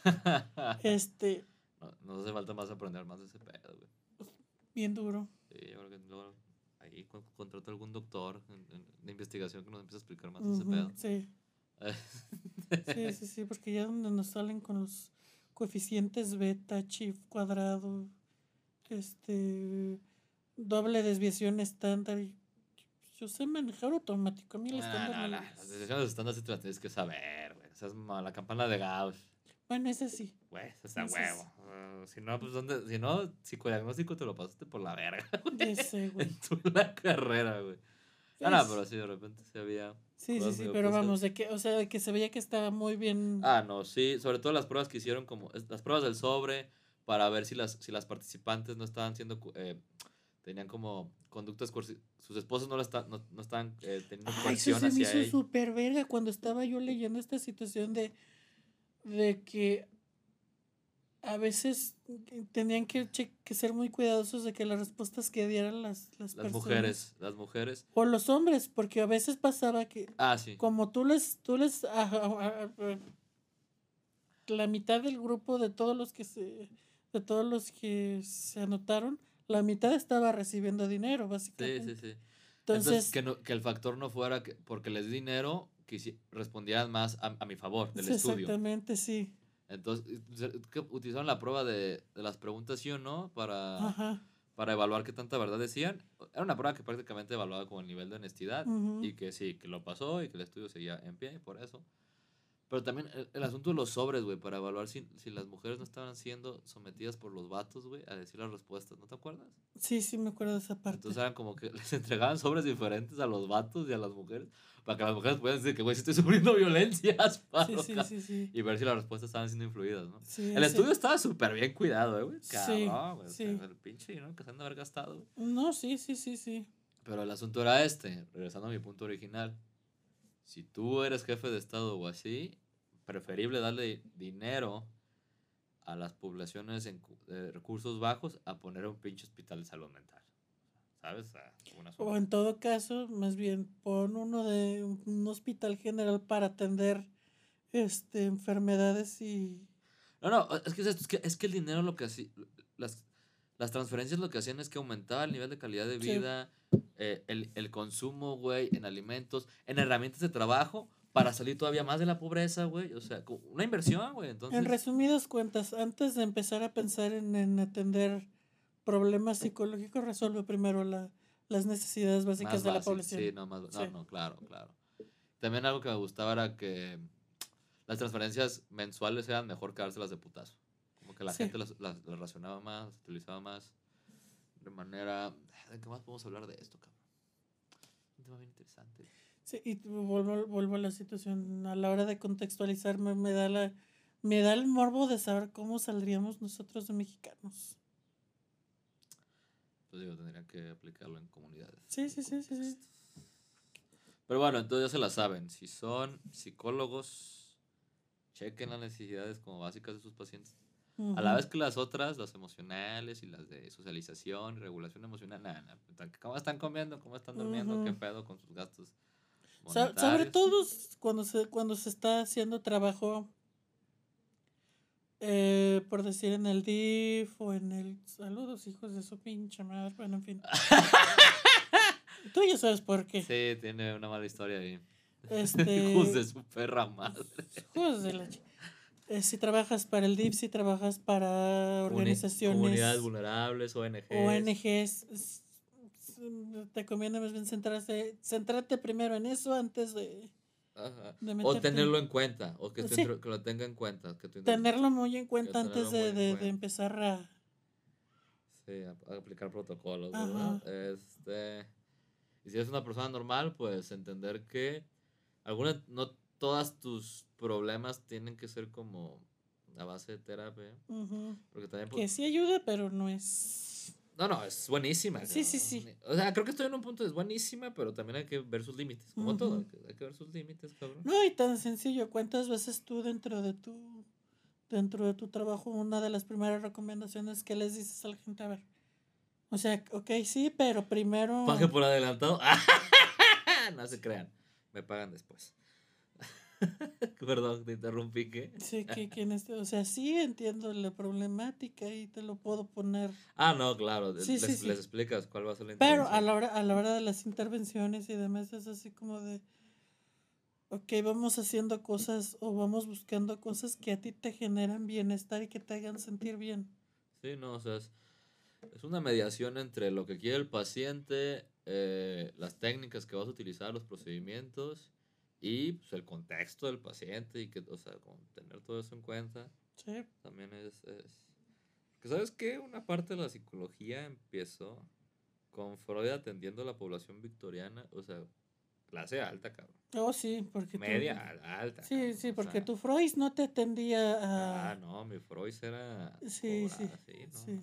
*laughs* Este, no, no hace falta más aprender más de ese pedo, güey. Bien duro. Sí, yo creo que luego ahí con- contrato a algún doctor en- en- de investigación que nos empiece a explicar más de ese pedo. sí, *laughs* sí, sí, sí, porque ya donde nos salen con los coeficientes beta, chief cuadrado, este, doble desviación estándar. Yo sé manejar automático, a mí el Ah, estándar no, no, Las decisiones estándares sí te las tienes que saber, güey. Esa es ma- la campana de Gauss. Bueno, ese sí. Güey, está Entonces- huevo. Ah, si no, pues ¿dónde? Si no, psicodiagnóstico te lo pasaste por la verga. *laughs* Ese, güey. en tu la carrera, güey. Ah, no, Es- pero sí, de repente se había. Sí, sí, sí, pero vamos, de que, o sea, de que se veía que estaba muy bien. Ah, no, sí. Sobre todo las pruebas que hicieron, como es- las pruebas del sobre, para ver si las, si las participantes no estaban siendo. eh, tenían como conductas Sus esposos no, la esta- no, no estaban eh, teniendo Ay, eso se me hizo súper verga cuando estaba yo leyendo esta situación de, de que a veces tenían que, che- que ser muy cuidadosos de que las respuestas que dieran las, las, Las personas mujeres, las mujeres. o los hombres, porque a veces pasaba que Ah, sí. como tú les, tú les, ajá, ajá, ajá, la mitad del grupo de todos los que se, de todos los que se anotaron, la mitad estaba recibiendo dinero, Sí, básicamente. sí, sí. Entonces, Entonces, que, no- que el factor no fuera que porque les di dinero, que respondieran más a, a mi favor del sí, estudio. exactamente, sí. Entonces, utilizaron la prueba de, de las preguntas sí o no para, Ajá. para evaluar qué tanta verdad decían. Era una prueba que prácticamente evaluaba como el nivel de honestidad y que sí, que lo pasó y que el estudio seguía en pie por eso. Pero también el, el asunto de los sobres, güey, para evaluar si, si las mujeres no estaban siendo sometidas por los vatos, güey, a decir las respuestas, ¿no te acuerdas? Sí, sí, me acuerdo de esa parte. Entonces eran como que *laughs* les entregaban sobres diferentes a los vatos y a las mujeres para que las mujeres pudieran decir que, güey, sí estoy sufriendo *laughs* violencias, sí, paro, sí, sí, sí. y ver si las respuestas estaban siendo influidas, ¿no? Sí, El estudio estaba súper bien cuidado, eh, güey. Cabrón, güey. el pinche dinero que se han de haber gastado, güey. No, sí, sí, sí, sí. Pero el asunto era este, regresando a mi punto original. Si tú eres jefe de Estado o así, preferible darle dinero a las poblaciones en de recursos bajos a poner un pinche hospital de salud mental. ¿Sabes? O en todo caso, más bien pon uno de un hospital general para atender este enfermedades y No, no, es que, es, que, es que el dinero lo que hacía, las, las transferencias lo que hacían es que aumentaba el nivel de calidad de Sí. Eh, el, el consumo, güey, en alimentos, en herramientas de trabajo, para salir todavía más de la pobreza, güey. O sea, una inversión, güey. Entonces, En resumidas cuentas, antes de empezar a pensar en, en atender problemas psicológicos, resuelve primero la, las necesidades básicas más de la población. Sí, no, más, no, Sí. no, claro, claro. También algo que me gustaba era que las transferencias mensuales eran mejor que dárselas de putazo. Como que la Sí. gente las, las, las racionaba más, las utilizaba más de manera... ¿De qué más podemos hablar de esto, cabrón? Un tema bien interesante. Sí, y vuelvo, vuelvo a la situación. A la hora de contextualizar, me, me da la, me da el morbo de saber cómo saldríamos nosotros de mexicanos. Pues digo, tendría que aplicarlo en comunidades. Sí, sí, sí, sí, sí. Pero bueno, entonces ya se la saben. Si son psicólogos, chequen las necesidades como básicas de sus pacientes. A la vez que las otras, las emocionales y las de socialización regulación emocional, nada, nada. ¿Cómo están comiendo? ¿Cómo están durmiendo? ¿Qué Ujú. pedo con sus gastos? Sa- sobre monetarios? todo cuando se, cuando se está haciendo trabajo, eh, por decir en el DIF o en el... Saludos, hijos de su pinche madre. Bueno, en fin. *laughs* Tú ya sabes por qué. Sí, tiene una mala historia ahí. Este, *laughs* Hijos de su perra madre. hijos de la chi- eh, si trabajas para el DIF, si trabajas para organizaciones, Comunidades vulnerables, ONGs. ONGs, te conviene más bien centrarse, centrarte primero en eso antes de Ajá. de O tenerlo en cuenta, o que, Sí. lo tenga en cuenta. Que tenerlo muy en cuenta antes de, de- empezar a... Sí, a- a aplicar protocolos, Ajá. ¿verdad? Este, y si eres una persona normal, pues entender que algunas, no todas tus problemas tienen que ser como a base de terapia, porque también... Que pues, sí ayuda, pero no es... no, no, es buenísima. Sí, sí, sí. O sea, creo que estoy en un punto, es buenísima, pero también hay que ver sus límites, como todo, hay que, hay que ver sus límites, cabrón. No, y tan sencillo. ¿Cuántas veces tú dentro de tu dentro de tu trabajo una de las primeras recomendaciones que les dices a la gente? A ver, o sea, ok, sí, pero primero... Pague por adelantado. *laughs* no se crean, me pagan después. *laughs* Perdón, te interrumpí, ¿qué? Sí, que, que en este, o sea, sí entiendo la problemática y te lo puedo poner. Ah, no, claro. Sí, les, sí, sí. les explicas cuál va a ser la Pero a intervención. la hora, a la hora de las intervenciones y demás es así como de, ok, vamos haciendo cosas o vamos buscando cosas que a ti te generan bienestar y que te hagan sentir bien. Sí, no, o sea, es, es una mediación entre lo que quiere el paciente, eh, las técnicas que vas a utilizar, los procedimientos y pues, el contexto del paciente y que, o sea, como tener todo eso en cuenta Sí, también es... es... Que ¿Sabes qué? Una parte de la psicología empezó con Freud atendiendo a la población victoriana, o sea, clase alta, cabrón. oh sí, porque tú- Media a- alta. Sí, cabrón, sí, o porque sea, tu Freud no te atendía a... Ah, no, mi Freud era... Sí, sí, cobrada, sí, ¿no? sí.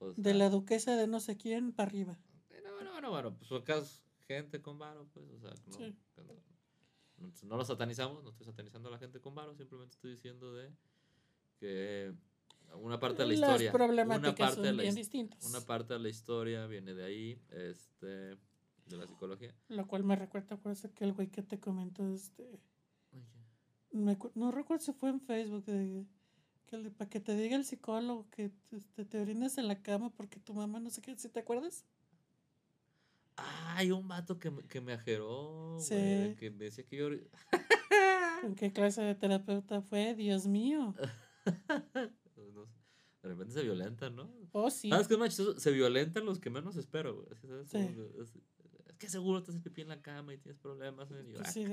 O De sea, la duquesa de no sé quién para arriba. No, no, no, bueno, pues acá es gente con varo, pues, o sea, no, Sí. no, no- lo satanizamos, no estoy satanizando a la gente con varo, simplemente estoy diciendo de que una parte de la Las historia, una parte de son la, bien distintas. una parte de la historia viene de ahí, este, de la psicología. Lo cual me recuerda por eso que el güey que te comentó, este... me no recuerdo si fue en Facebook, de, que para que te diga el psicólogo que este, te orines en la cama porque tu mamá no sé qué, ¿sí te acuerdas? Ah, hay un vato que, me- que me ajeró, güey, Sí. de que me decía que yo... *laughs* ¿En qué clase de terapeuta fue? Dios mío. *laughs* no sé, de repente se violenta, ¿no? Oh, sí. ¿Sabes qué es chistoso? Se violentan los que menos espero, güey. Sí. Es, que seguro te haces pipí en la cama y tienes problemas. güey. Y yo, ah, Sí,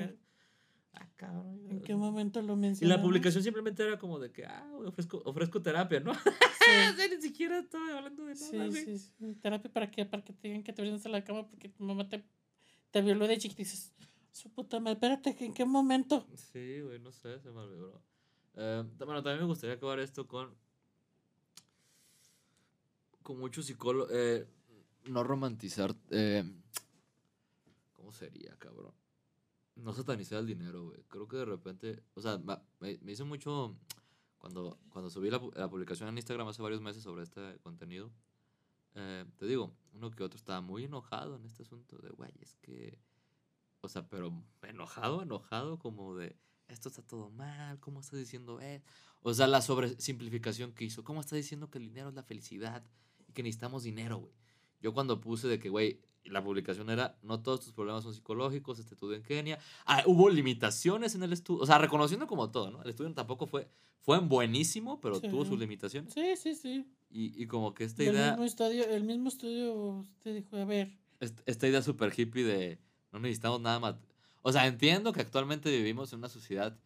ah, cabrón. ¿En qué momento lo Y mencionamos? la publicación simplemente era como de que, ah, güey, ofrezco, ofrezco terapia, ¿no? *laughs* Sí. O sea, ni siquiera estaba hablando de nada, Sí, güey. sí, sí. ¿Terapia para qué? Para que te digan que te orines en la cama porque tu mamá te, te violó de chiquita y dices, su puta madre, espérate, ¿en qué momento? Sí, güey, no sé, se me olvidó. Eh, bueno, también me gustaría acabar esto con. Con muchos psicólogos. Eh, no romantizar. eh, ¿Cómo sería, cabrón? No satanizar el dinero, güey. Creo que de repente. O sea, me, me mucho. Cuando, cuando subí la, la publicación en Instagram hace varios meses sobre este contenido. eh, te digo, uno que otro estaba muy enojado en este asunto de, güey, es que. O sea, pero enojado, enojado, como de esto está todo mal, ¿cómo estás diciendo eh? O sea, la sobresimplificación que hizo, ¿cómo estás diciendo que el dinero es la felicidad y que necesitamos dinero, güey? Yo cuando puse de que, güey, la publicación era, no todos tus problemas son psicológicos, este estudio en Kenia. Ah, hubo limitaciones en el estudio, o sea, reconociendo como todo, ¿no? El estudio tampoco fue, fue buenísimo, pero Sí. tuvo sus limitaciones. Sí, sí, sí. Y, y como que esta Y el idea, mismo estudio, el mismo estudio te dijo, a ver, est- esta idea super hippie de no necesitamos nada más. O sea, entiendo que actualmente vivimos en una sociedad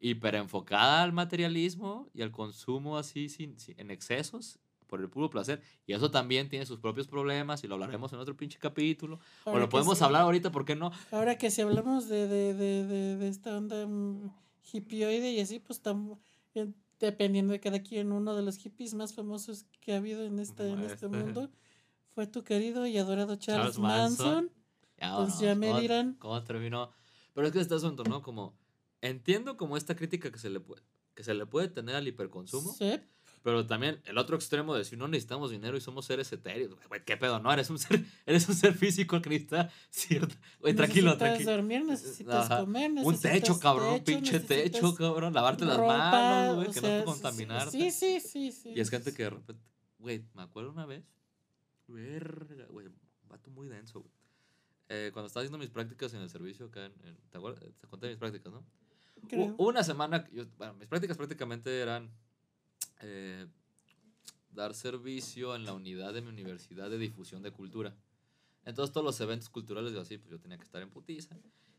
hiper enfocada al materialismo y al consumo así sin, sin- en excesos por el puro placer. Y eso también tiene sus propios problemas y lo hablaremos en otro pinche capítulo. o ahora lo que podemos sí- hablar ahorita, ¿por qué no? Ahora que si hablamos de, de, de, de, esta onda mm, hippioide y así, pues tam- eh, dependiendo de cada quien, uno de los hippies más famosos que ha habido en este, en este Este. mundo fue tu querido y adorado Charles, Charles Manson. Manson. Ya, Pues ya me ¿cómo- dirán. ¿Cómo terminó? Pero es que este asunto, ¿no? Como, entiendo como esta crítica que se le puede, que se le puede tener al hiperconsumo. Sí, Pero también el otro extremo de decir no necesitamos dinero y somos seres etéreos. Güey, ¿qué pedo? No, eres un ser, *laughs* eres un ser físico que necesita *laughs* cierta. Güey, tranquilo, necesitas tranquilo. dormir, necesitas Ajá. comer, Un necesitas techo, cabrón, un pinche necesitas techo, cabrón. Lavarte las manos, güey, que sea, no te sí, contaminar. Sí, sí, sí, sí. Y es gente que de repente, güey, me acuerdo una vez, verga, güey, un vato muy denso, güey. Eh, cuando estaba haciendo mis prácticas en el servicio acá en, en- ¿te acuerdas? Te conté mis prácticas, ¿no? Creo. Una semana, yo- bueno, mis prácticas prácticamente eran eh, dar servicio en la unidad de mi universidad de difusión de cultura. Entonces todos los eventos culturales y así, pues yo tenía que estar en putiza.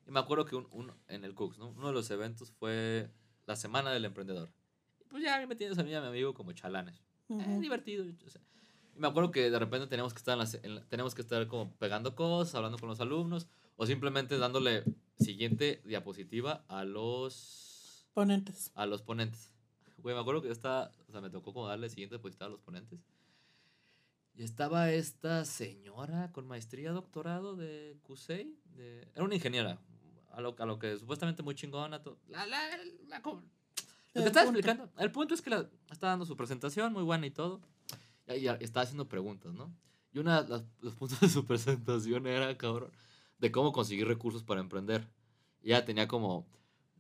Y me acuerdo que un, un- en el Cooks, ¿no? Uno de los eventos fue la Semana del Emprendedor. Y pues ya me tienes a mí y a mi amigo como chalanes. Eh, Ujú. divertido. o sea. Y me acuerdo que de repente teníamos que estar en las- en la- teníamos que estar como pegando cosas, hablando con los alumnos, o simplemente dándole siguiente diapositiva a los Ponentes. a los ponentes. Güey, me acuerdo que yo estaba, o sea, me tocó como darle siguiente diapositiva a los ponentes. Y estaba esta señora con maestría, doctorado de CUSEI. De, era una ingeniera, a lo, a lo que supuestamente muy chingona. to- La, la, la, lo que El estaba explicando. El punto es que la, estaba dando su presentación, muy buena y todo. Y, y estaba haciendo preguntas, ¿no? Y uno de los puntos de su presentación era, cabrón, de cómo conseguir recursos para emprender. Y ella tenía como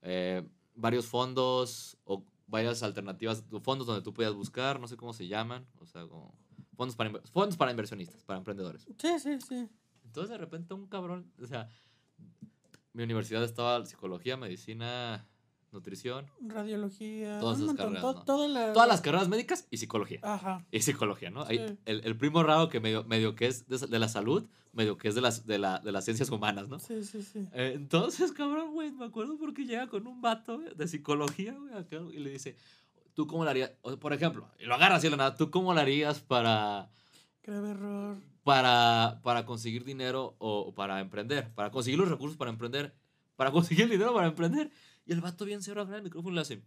eh, varios fondos o varias alternativas, fondos donde tú podías buscar, no sé cómo se llaman, o sea, como fondos para, fondos para inversionistas, para emprendedores. Sí, sí, sí. Entonces de repente un cabrón, o sea, mi universidad estaba psicología, medicina, nutrición, Radiología. Todas un esas montón, carreras, to- ¿no? toda la- todas las carreras médicas y psicología. Ajá. Y psicología, ¿no? Sí. el, el primo raro que medio, medio que es de, de la salud, medio que es de las, de, la, de las ciencias humanas, ¿no? Sí, sí, sí. Eh, entonces, cabrón, güey, me acuerdo porque llega con un vato de psicología, güey, acá, y le dice, ¿tú cómo lo harías? O, por ejemplo, y lo agarra así de la nada, ¿tú cómo lo harías para, Grave error. para, para conseguir dinero o para emprender? Para conseguir los recursos para emprender, para *laughs* conseguir el dinero para emprender. Y el vato bien cero agarra el micrófono y le hace.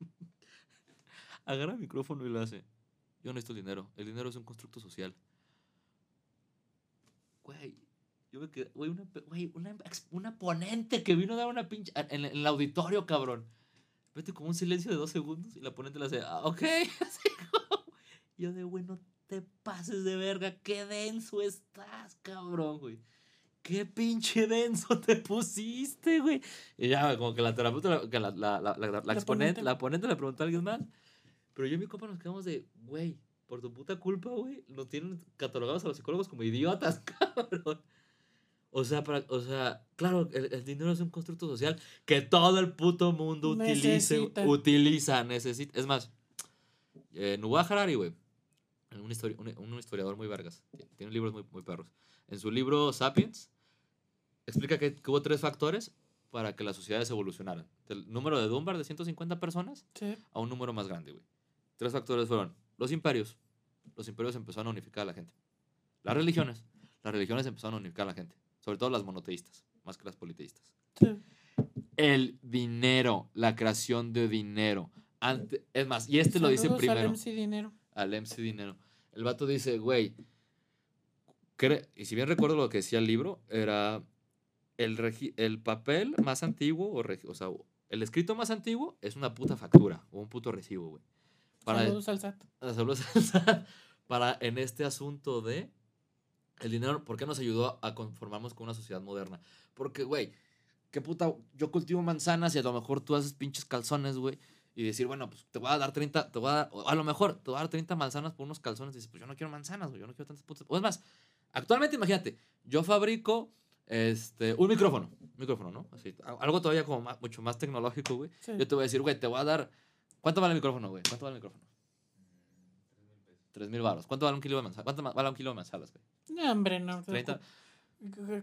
*laughs* agarra el micrófono y le hace. Yo necesito dinero. El dinero es un constructo social. Güey, yo me quedé. Güey, una, güey, una, una ponente que vino a dar una pinche. En, en el auditorio, cabrón. Vete como un silencio de dos segundos y la ponente le hace. Ah, ok. *laughs* Así como. Yo de, güey, no te pases de verga. Qué denso estás, cabrón, güey. Qué pinche denso te pusiste, güey. Y ya, como que la terapeuta, que la, la, la, la, la La exponente, ponente. la ponente le preguntó a alguien más. Pero yo y mi compa nos quedamos de, güey, por tu puta culpa, güey, nos tienen catalogados a los psicólogos como idiotas, *laughs* cabrón. O sea, para, o sea, claro, el, el dinero es un constructo social que todo el puto mundo utilice, Necesita. utiliza, necesita. Es más, eh, Yuval Harari, güey, un, histori- un, un historiador muy vergas, tiene libros muy, muy perros. En su libro Sapiens, explica que, que hubo tres factores para que las sociedades evolucionaran. Del número de Dunbar de 150 personas Sí. a un número más grande, güey. Tres factores fueron los imperios. Los imperios empezaron a unificar a la gente. Las religiones. Las religiones empezaron a unificar a la gente. Sobre todo las monoteístas, más que las politeístas. Sí. El dinero, la creación de dinero. Es más, y este lo dice Saludos al primero. MC Dinero. Al MC Dinero. El vato dice, güey, y si bien recuerdo lo que decía el libro, era el, el papel más antiguo, o, o sea, el escrito más antiguo es una puta factura o un puto recibo, güey. Para, Saludos al SAT. a saludos al SAT, para en este asunto de el dinero, ¿por qué nos ayudó a conformarnos con una sociedad moderna? Porque, güey, qué puta, yo cultivo manzanas y a lo mejor tú haces pinches calzones, güey, y decir, bueno, pues te voy a dar 30, te voy a dar, a lo mejor te voy a dar 30 manzanas por unos calzones, y dices, pues yo no quiero manzanas, güey, yo no quiero tantas putas, o es más, Actualmente, imagínate, yo fabrico este, un micrófono. Un micrófono, ¿no? Así, algo todavía como más- mucho más tecnológico, güey. Sí. Yo te voy a decir, güey, te voy a dar. ¿Cuánto vale el micrófono, güey? ¿Cuánto vale el micrófono? Tres mil baros. ¿Cuánto vale un kilo de manzanas? ¿Cuánto vale un kilo de manzanas, güey? No, hombre, no. 30.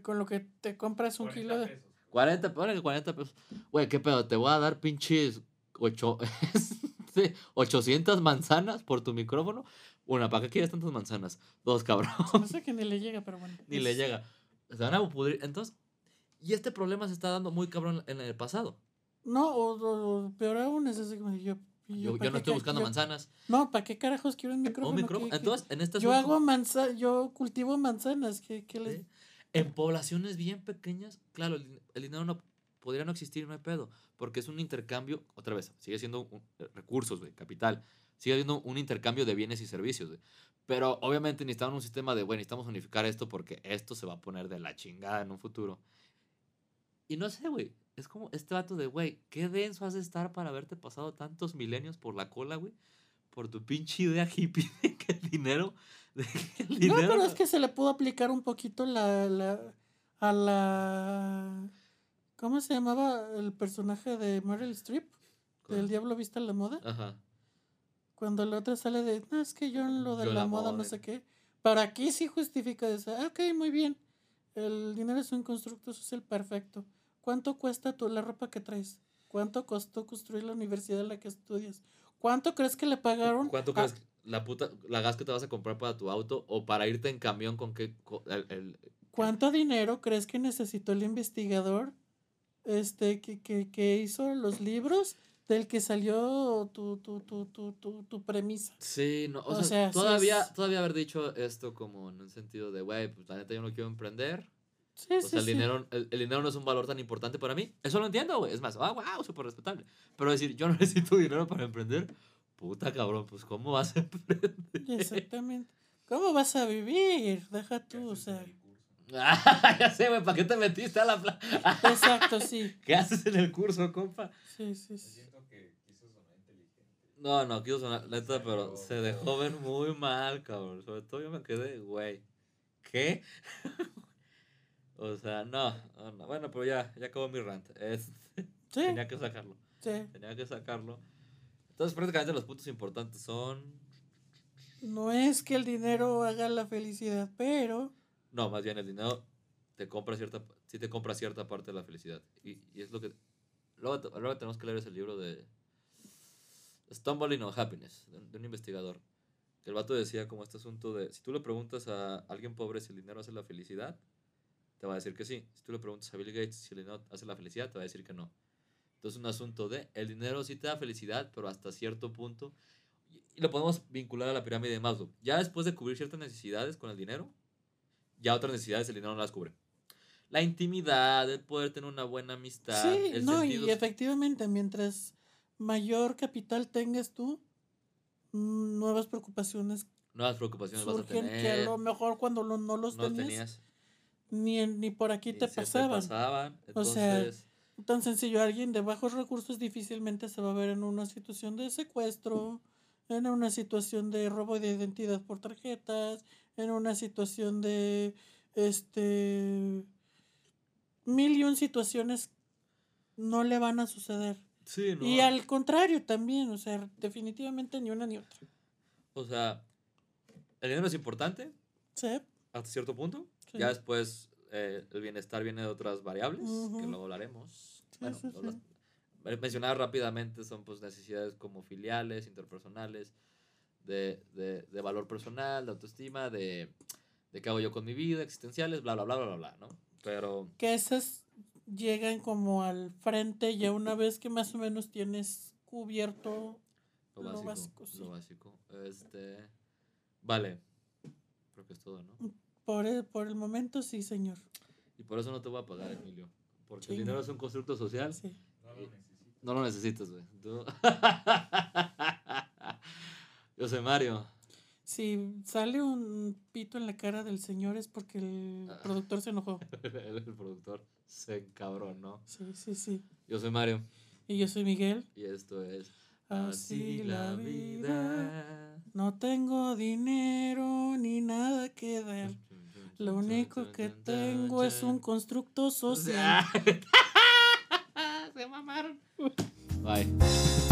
Con lo que te compras un 40 kilo de... pesos. 40, ponle que 40 pesos. Güey, ¿qué pedo? Te voy a dar pinches ocho, *laughs* sí, 800 manzanas por tu micrófono. Una, ¿para qué quieres tantas manzanas? Dos, cabrón. No sé que ni le llega, pero bueno. *laughs* Ni le llega. Se van a pudrir. Entonces, y este problema se está dando muy cabrón en el pasado. No, o, o- o peor aún, es así como yo... ¿y Yo, pa' yo no estoy ca- buscando yo- manzanas. No, ¿para qué carajos quiero un micrófono? Un ¿Qué- micrófono. qué- Entonces, en este yo hago manza, yo cultivo manzanas, ¿qué, qué les... ¿sí? en poblaciones bien pequeñas, claro, el, el dinero no podría no existir, no hay pedo. Porque es un intercambio, otra vez, sigue siendo un- eh, recursos, güey, capital. Sigue siendo un intercambio de bienes y servicios, güey. Pero obviamente necesitamos un sistema de, bueno, necesitamos unificar esto porque esto se va a poner de la chingada en un futuro. Y no sé, güey. Es como este vato de, güey, qué denso has de estar para haberte pasado tantos milenios por la cola, güey. Por tu pinche idea hippie de que el dinero. De que el No, pero es que se le pudo aplicar un poquito la, la a la ¿cómo se llamaba el personaje de Meryl Streep? Del Diablo Vista a la Moda. Ajá. Cuando la otra sale de, no, es que yo en lo de Yo la, la moda moda, no sé qué. Para aquí sí justifica eso. Ah, ok, muy bien. El dinero es un constructo social perfecto. ¿Cuánto cuesta tu, la ropa que traes? ¿Cuánto costó construir la universidad en la que estudias? ¿Cuánto crees que le pagaron? ¿Cuánto a- crees la puta, la gas que te vas a comprar para tu auto o para irte en camión con qué, el, el- ¿Cuánto dinero crees que necesitó el investigador este, que, que, que hizo los libros del que salió tu, tu, tu, tu, tu, tu premisa? Sí, no, o, O sea, todavía, es- todavía haber dicho esto como en un sentido de, güey, pues la neta yo no quiero emprender. Sí, O sí, sea, el sí. dinero, el, el dinero no es un valor tan importante para mí. Eso lo entiendo, güey. Es más, ah, wow, súper respetable. Pero decir, yo no *laughs* necesito dinero para emprender, puta cabrón, pues ¿cómo vas a *laughs* emprender? Exactamente. ¿Cómo vas a vivir? Deja ¿Qué tú, o sea. Ah, *laughs* ya sé, güey, ¿para qué te metiste a la pla- *laughs* Exacto, sí. ¿Qué haces en el curso, compa? Sí, sí, sí. siento que quiso sonar inteligente. No, no, quiero sonar, neta, pero se dejó ver muy mal, cabrón. Sobre todo yo me quedé, güey, ¿qué? *laughs* o sea, no, no, no. Bueno, pero ya, ya acabó mi rant. Es- Sí, tenía que sacarlo, sí. tenía que sacarlo. Entonces, prácticamente los puntos importantes son... No es que el dinero haga la felicidad, pero No, más bien el dinero te compra cierta, sí te compra cierta parte de la felicidad. Y, y es lo que... Luego, luego tenemos que leer ese libro de Stumbling on Happiness, de, un- de un investigador. Que el vato decía como este asunto de, si tú le preguntas a alguien pobre si el dinero hace la felicidad, te va a decir que sí. Si tú le preguntas a Bill Gates si el dinero hace la felicidad, te va a decir que no. Entonces un asunto de, el dinero sí te da felicidad, pero hasta cierto punto. Y lo podemos vincular a la pirámide de Maslow. Ya después de cubrir ciertas necesidades con el dinero, ya otras necesidades el dinero no las cubre. La intimidad, el poder tener una buena amistad. sí, el no, sentido- y efectivamente, mientras mayor capital tengas tú, mm, nuevas preocupaciones nuevas preocupaciones vas a surgen tener. que a lo mejor cuando lo- no los no tenías, tenías. ni, ni por aquí ni te pasaban. O sea, Tan sencillo, alguien de bajos recursos difícilmente se va a ver en una situación de secuestro, en una situación de robo de identidad por tarjetas, en una situación de este mil y un situaciones no le van a suceder. sí, ¿no? Y al contrario también, o sea, definitivamente ni una ni otra. O sea, el dinero es importante ¿Sí? hasta cierto punto. Sí. Ya después eh, el bienestar viene de otras variables, que Ujú. luego hablaremos. Sí, bueno, sí, las- mencionar rápidamente son pues necesidades como filiales, interpersonales, de, de, de valor personal, de autoestima, de, de qué hago yo con mi vida, existenciales, bla, bla, bla, bla, bla, bla, ¿no? Pero Que esas llegan como al frente ya una vez que más o menos tienes cubierto lo Lo básico, sí. lo básico. Este, vale, creo que es todo, ¿no? por el, por el momento, sí, señor. Y por eso no te voy a pagar, Emilio. Porque el dinero es un constructo social. Sí. No lo necesito. No lo necesitas, güey. *laughs* Yo soy Mario. Si sale un pito en la cara del señor es porque el Ah. productor se enojó. El, *laughs* el productor se encabronó. Sí, sí, sí. Yo soy Mario. Y yo soy Miguel. Y esto es. Así la vida. No tengo dinero ni nada que dar. *laughs* Lo único que tengo es un constructo *laughs* social. Se mamaron. Bye.